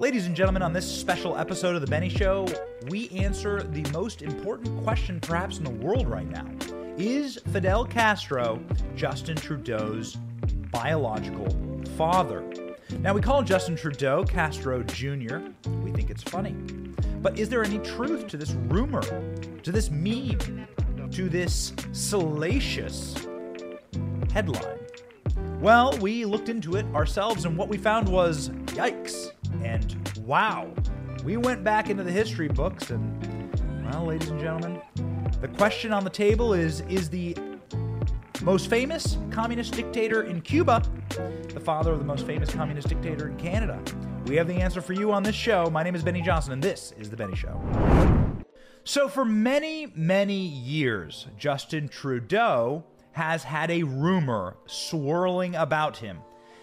Ladies and gentlemen, on this special episode of The Benny Show, we answer the most important question perhaps in the world right now Is Fidel Castro Justin Trudeau's biological father? Now, we call Justin Trudeau Castro Jr., we think it's funny. But is there any truth to this rumor, to this meme, to this salacious headline? Well, we looked into it ourselves, and what we found was yikes and wow. We went back into the history books, and, well, ladies and gentlemen, the question on the table is Is the most famous communist dictator in Cuba the father of the most famous communist dictator in Canada? We have the answer for you on this show. My name is Benny Johnson, and this is The Benny Show. So, for many, many years, Justin Trudeau has had a rumor swirling about him.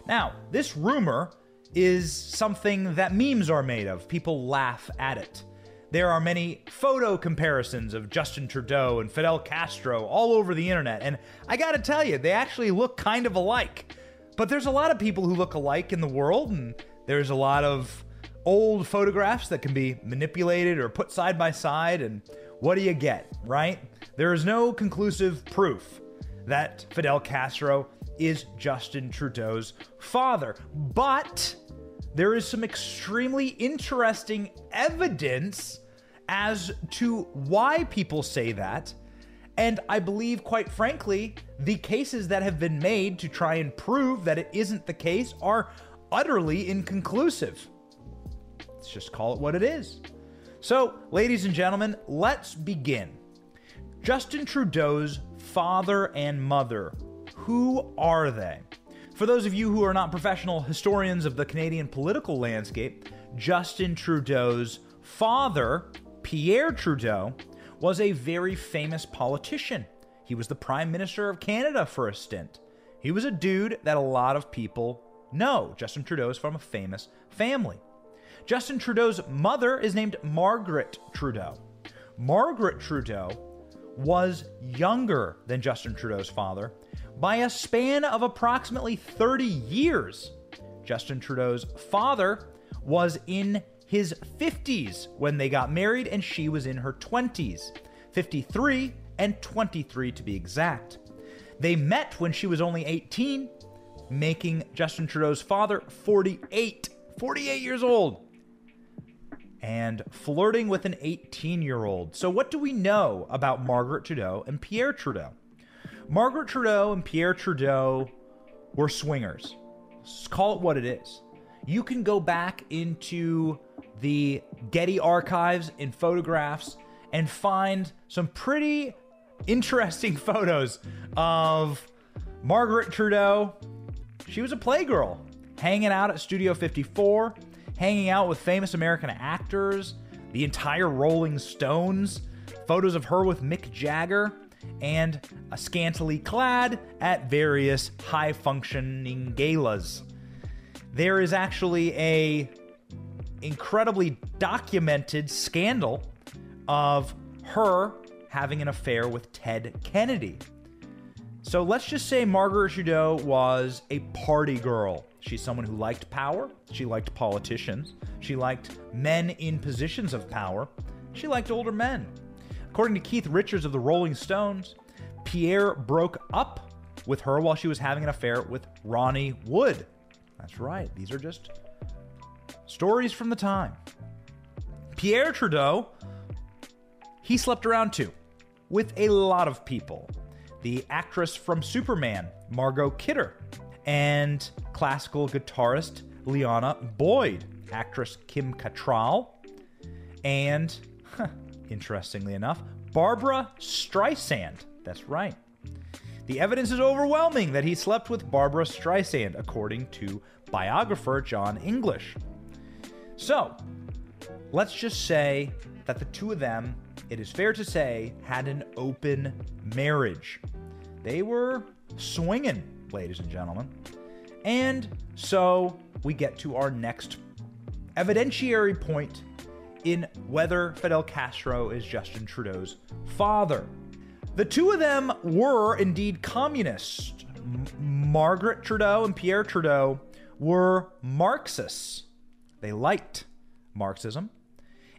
Now, this rumor is something that memes are made of. People laugh at it. There are many photo comparisons of Justin Trudeau and Fidel Castro all over the internet, and I gotta tell you, they actually look kind of alike. But there's a lot of people who look alike in the world, and there's a lot of old photographs that can be manipulated or put side by side, and what do you get, right? There is no conclusive proof that Fidel Castro is Justin Trudeau's father. But there is some extremely interesting evidence as to why people say that. And I believe, quite frankly, the cases that have been made to try and prove that it isn't the case are utterly inconclusive. Let's just call it what it is. So, ladies and gentlemen, let's begin. Justin Trudeau's father and mother, who are they? For those of you who are not professional historians of the Canadian political landscape, Justin Trudeau's father, Pierre Trudeau, was a very famous politician. He was the Prime Minister of Canada for a stint. He was a dude that a lot of people know. Justin Trudeau is from a famous family. Justin Trudeau's mother is named Margaret Trudeau. Margaret Trudeau was younger than Justin Trudeau's father by a span of approximately 30 years. Justin Trudeau's father was in his 50s when they got married, and she was in her 20s 53 and 23 to be exact. They met when she was only 18, making Justin Trudeau's father 48. 48 years old and flirting with an 18 year old. So, what do we know about Margaret Trudeau and Pierre Trudeau? Margaret Trudeau and Pierre Trudeau were swingers. Let's call it what it is. You can go back into the Getty archives and photographs and find some pretty interesting photos of Margaret Trudeau. She was a playgirl hanging out at Studio 54 hanging out with famous American actors, the entire Rolling Stones, photos of her with Mick Jagger, and a scantily clad at various high functioning galas. There is actually a incredibly documented scandal of her having an affair with Ted Kennedy. So let's just say Margaret Trudeau was a party girl. She's someone who liked power. She liked politicians. She liked men in positions of power. She liked older men. According to Keith Richards of the Rolling Stones, Pierre broke up with her while she was having an affair with Ronnie Wood. That's right, these are just stories from the time. Pierre Trudeau, he slept around too, with a lot of people. The actress from Superman, Margot Kidder, and classical guitarist Liona Boyd, actress Kim Cattrall, and, interestingly enough, Barbra Streisand. That's right. The evidence is overwhelming that he slept with Barbra Streisand, according to biographer John English. So, let's just say that the two of them, it is fair to say, had an open marriage. They were swinging ladies and gentlemen. And so we get to our next evidentiary point in whether Fidel Castro is Justin Trudeau's father. The two of them were indeed communists. M- Margaret Trudeau and Pierre Trudeau were Marxists. They liked Marxism,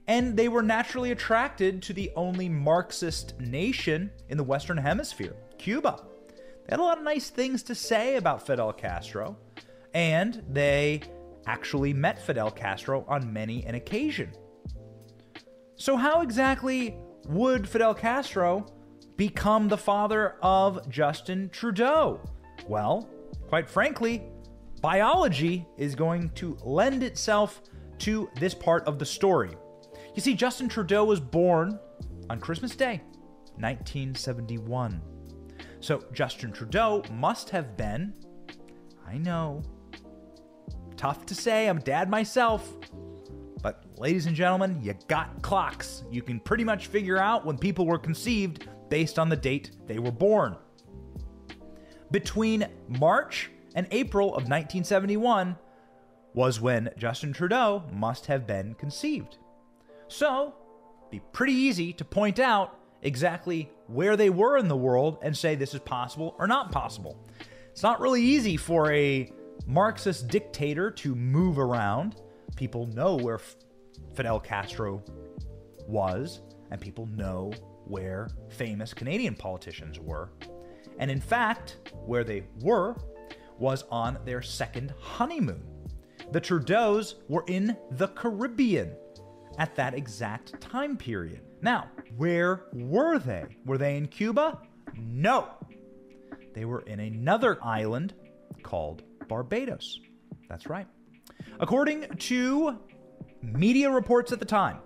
and they were naturally attracted to the only Marxist nation in the Western Hemisphere, Cuba. They had a lot of nice things to say about Fidel Castro, and they actually met Fidel Castro on many an occasion. So, how exactly would Fidel Castro become the father of Justin Trudeau? Well, quite frankly, biology is going to lend itself to this part of the story. You see, Justin Trudeau was born on Christmas Day, 1971. So Justin Trudeau must have been, I know, tough to say, I'm dad myself, ladies and gentlemen, you got clocks. You can pretty much figure out when people were conceived based on the date they were born. Between March and April of 1971 was when Justin Trudeau must have been conceived. So, be pretty easy to point out exactly where they were in the world and say this is possible or not possible. It's not really easy for a Marxist dictator to move around. People know where Fidel Castro was, and people know where famous Canadian politicians were. And in fact, where they were was on their second honeymoon. The Trudeaus were in the Caribbean at that exact time period. Now, where were they? Were they in Cuba? No. They were in another island called Barbados. That's right. According to media reports at the time,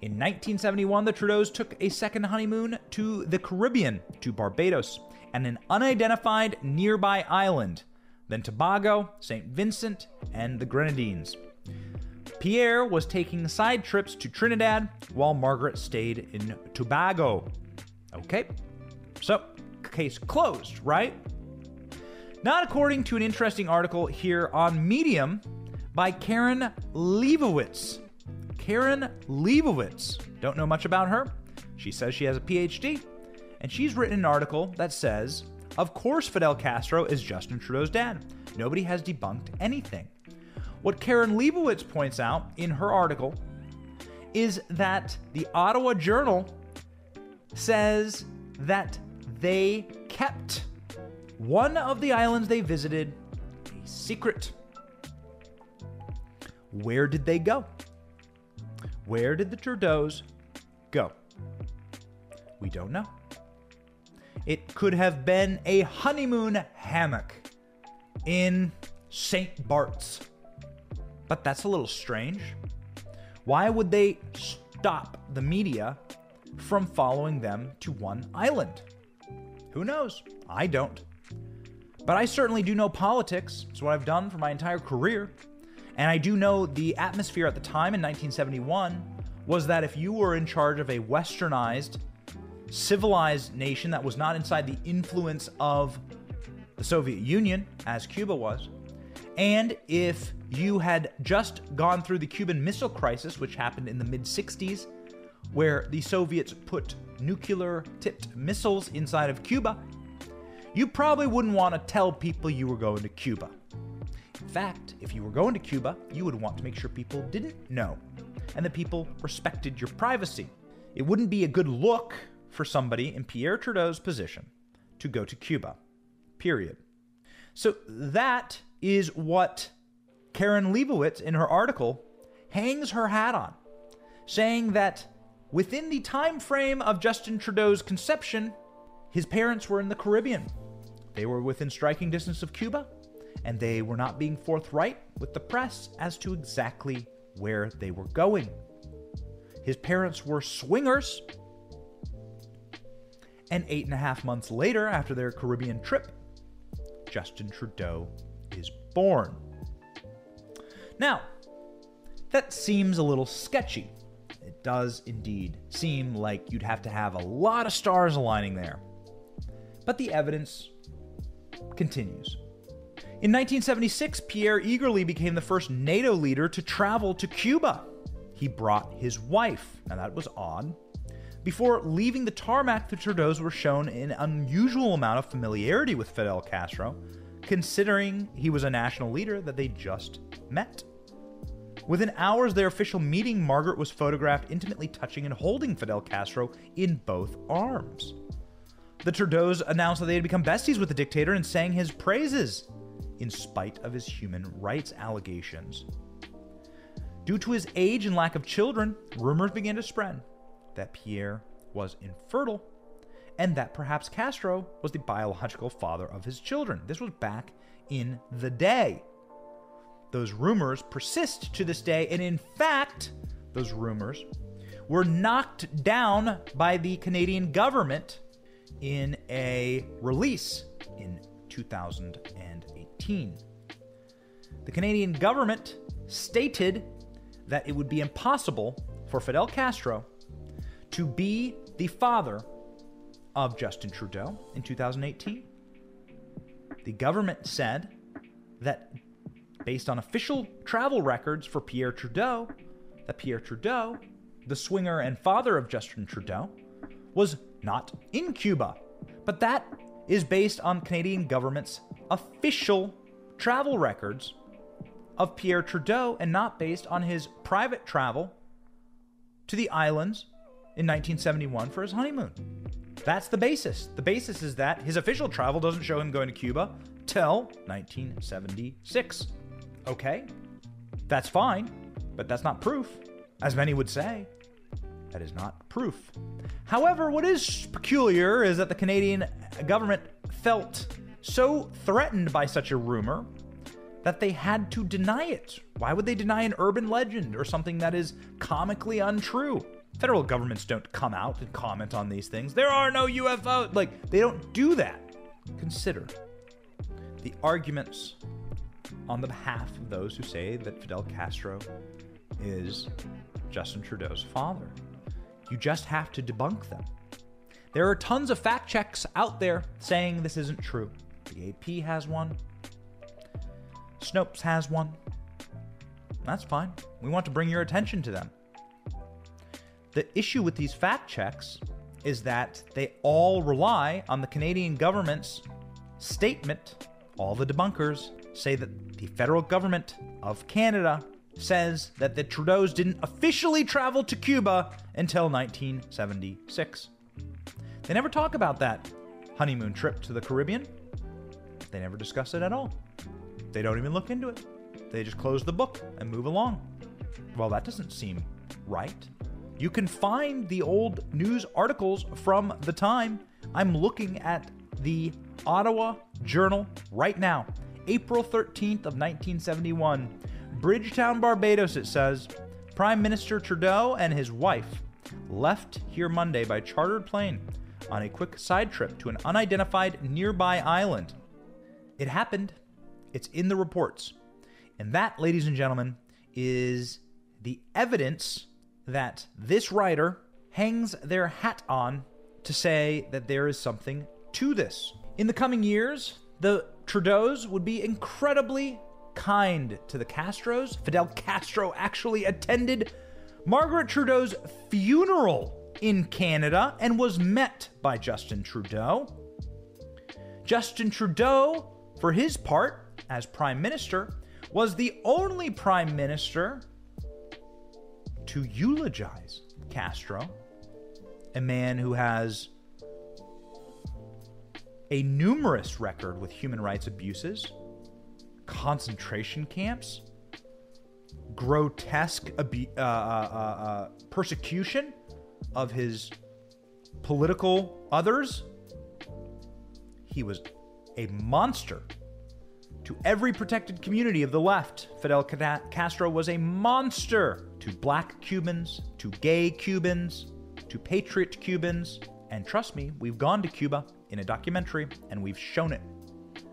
in 1971, the Trudeaus took a second honeymoon to the Caribbean, to Barbados, and an unidentified nearby island, then Tobago, St. Vincent, and the Grenadines. Pierre was taking side trips to Trinidad while Margaret stayed in Tobago. Okay, so case closed, right? Not according to an interesting article here on Medium by Karen Leibowitz. Karen Leibowitz. Don't know much about her. She says she has a PhD, and she's written an article that says, Of course, Fidel Castro is Justin Trudeau's dad. Nobody has debunked anything. What Karen Leibowitz points out in her article is that the Ottawa Journal says that they kept one of the islands they visited a secret. Where did they go? Where did the Trudeaus go? We don't know. It could have been a honeymoon hammock in St. Bart's. But that's a little strange. Why would they stop the media from following them to one island? Who knows? I don't. But I certainly do know politics. It's what I've done for my entire career. And I do know the atmosphere at the time in 1971 was that if you were in charge of a westernized, civilized nation that was not inside the influence of the Soviet Union, as Cuba was, and if you had just gone through the Cuban Missile Crisis, which happened in the mid 60s, where the Soviets put nuclear tipped missiles inside of Cuba, you probably wouldn't want to tell people you were going to Cuba. In fact, if you were going to Cuba, you would want to make sure people didn't know and that people respected your privacy. It wouldn't be a good look for somebody in Pierre Trudeau's position to go to Cuba. Period. So that is what Karen Leibowitz, in her article, hangs her hat on, saying that within the time frame of Justin Trudeau's conception, his parents were in the Caribbean. They were within striking distance of Cuba, and they were not being forthright with the press as to exactly where they were going. His parents were swingers, and eight and a half months later, after their Caribbean trip, Justin Trudeau is born. Now, that seems a little sketchy. It does indeed seem like you'd have to have a lot of stars aligning there. But the evidence continues. In 1976, Pierre eagerly became the first NATO leader to travel to Cuba. He brought his wife. Now, that was odd. Before leaving the tarmac, the Trudeaus were shown an unusual amount of familiarity with Fidel Castro, considering he was a national leader that they just met. Within hours of their official meeting, Margaret was photographed intimately touching and holding Fidel Castro in both arms. The Trudeaus announced that they had become besties with the dictator and sang his praises, in spite of his human rights allegations. Due to his age and lack of children, rumors began to spread that Pierre was infertile and that perhaps Castro was the biological father of his children. This was back in the day. Those rumors persist to this day, and in fact, those rumors were knocked down by the Canadian government in a release in 2018. The Canadian government stated that it would be impossible for Fidel Castro to be the father of Justin Trudeau in 2018. The government said that based on official travel records for Pierre Trudeau, that Pierre Trudeau, the swinger and father of Justin Trudeau, was not in Cuba. But that is based on Canadian government's official travel records of Pierre Trudeau and not based on his private travel to the islands in 1971 for his honeymoon. That's the basis. The basis is that his official travel doesn't show him going to Cuba till 1976. Okay, that's fine, but that's not proof, as many would say. That is not proof. However, what is peculiar is that the Canadian government felt so threatened by such a rumor that they had to deny it. Why would they deny an urban legend or something that is comically untrue? Federal governments don't come out and comment on these things. There are no UFOs. Like, they don't do that. Consider the arguments on the behalf of those who say that Fidel Castro is Justin Trudeau's father. You just have to debunk them. There are tons of fact checks out there saying this isn't true. The AP has one, Snopes has one. That's fine. We want to bring your attention to them. The issue with these fact checks is that they all rely on the Canadian government's statement. All the debunkers say that the federal government of Canada says that the Trudeaus didn't officially travel to Cuba until 1976. They never talk about that honeymoon trip to the Caribbean. They never discuss it at all. They don't even look into it. They just close the book and move along. Well, that doesn't seem right. You can find the old news articles from the time. I'm looking at the Ottawa Journal right now, April 13th of 1971. Bridgetown, Barbados, it says. Prime Minister Trudeau and his wife left here Monday by chartered plane on a quick side trip to an unidentified nearby island. It happened. It's in the reports. And that, ladies and gentlemen, is the evidence that this writer hangs their hat on to say that there is something to this. In the coming years, the Trudeaus would be incredibly kind to the Castros. Fidel Castro actually attended Margaret Trudeau's funeral in Canada and was met by Justin Trudeau. Justin Trudeau, for his part, as Prime Minister, was the only Prime Minister to eulogize Castro, a man who has a numerous record with human rights abuses, concentration camps, grotesque uh, uh, uh, uh persecution of his political others. He was a monster to every protected community of the left. Fidel Castro was a monster to black Cubans, to gay Cubans, to patriot Cubans. And trust me, we've gone to Cuba in a documentary and we've shown it.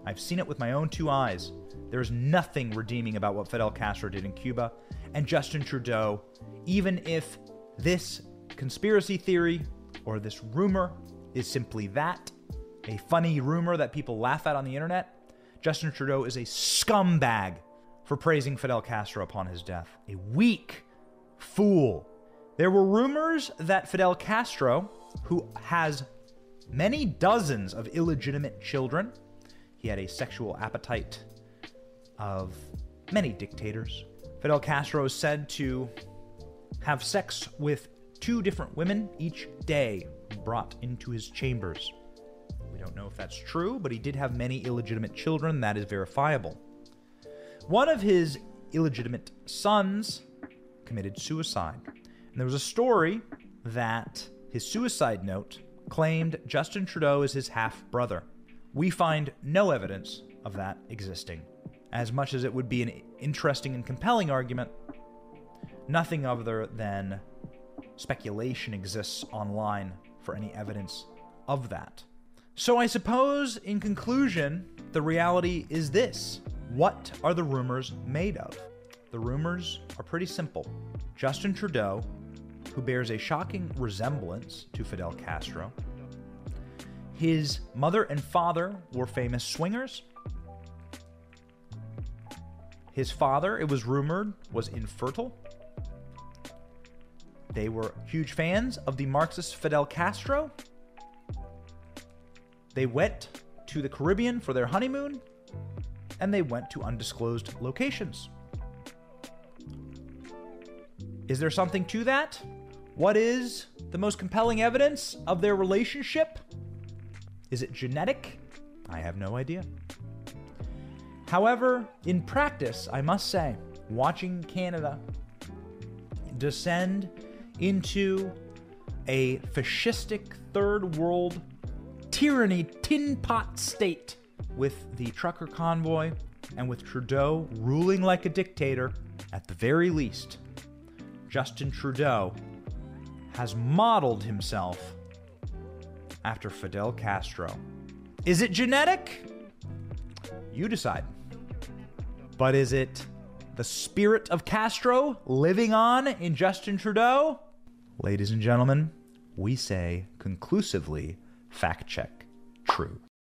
I've seen it with my own two eyes. There's nothing redeeming about what Fidel Castro did in Cuba. And Justin Trudeau, even if this conspiracy theory or this rumor is simply that, a funny rumor that people laugh at on the internet, Justin Trudeau is a scumbag for praising Fidel Castro upon his death. A weak fool. There were rumors that Fidel Castro, who has many dozens of illegitimate children, he had a sexual appetite of many dictators, Fidel Castro is said to have sex with two different women each day brought into his chambers. Don't know if that's true, but he did have many illegitimate children. That is verifiable. One of his illegitimate sons committed suicide. And there was a story that his suicide note claimed Justin Trudeau is his half brother. We find no evidence of that existing. As much as it would be an interesting and compelling argument, nothing other than speculation exists online for any evidence of that. So I suppose, in conclusion, the reality is this What are the rumors made of? The rumors are pretty simple. Justin Trudeau, who bears a shocking resemblance to Fidel Castro, his mother and father were famous swingers. His father, it was rumored, was infertile. They were huge fans of the Marxist Fidel Castro. They went to the Caribbean for their honeymoon, and they went to undisclosed locations. Is there something to that? What is the most compelling evidence of their relationship? Is it genetic? I have no idea. However, in practice, I must say, watching Canada descend into a fascistic third world tyranny tin pot state with the trucker convoy and with Trudeau ruling like a dictator, at the very least, Justin Trudeau has modeled himself after Fidel Castro. Is it genetic? You decide. But is it the spirit of Castro living on in Justin Trudeau? Ladies and gentlemen, we say conclusively fact check true.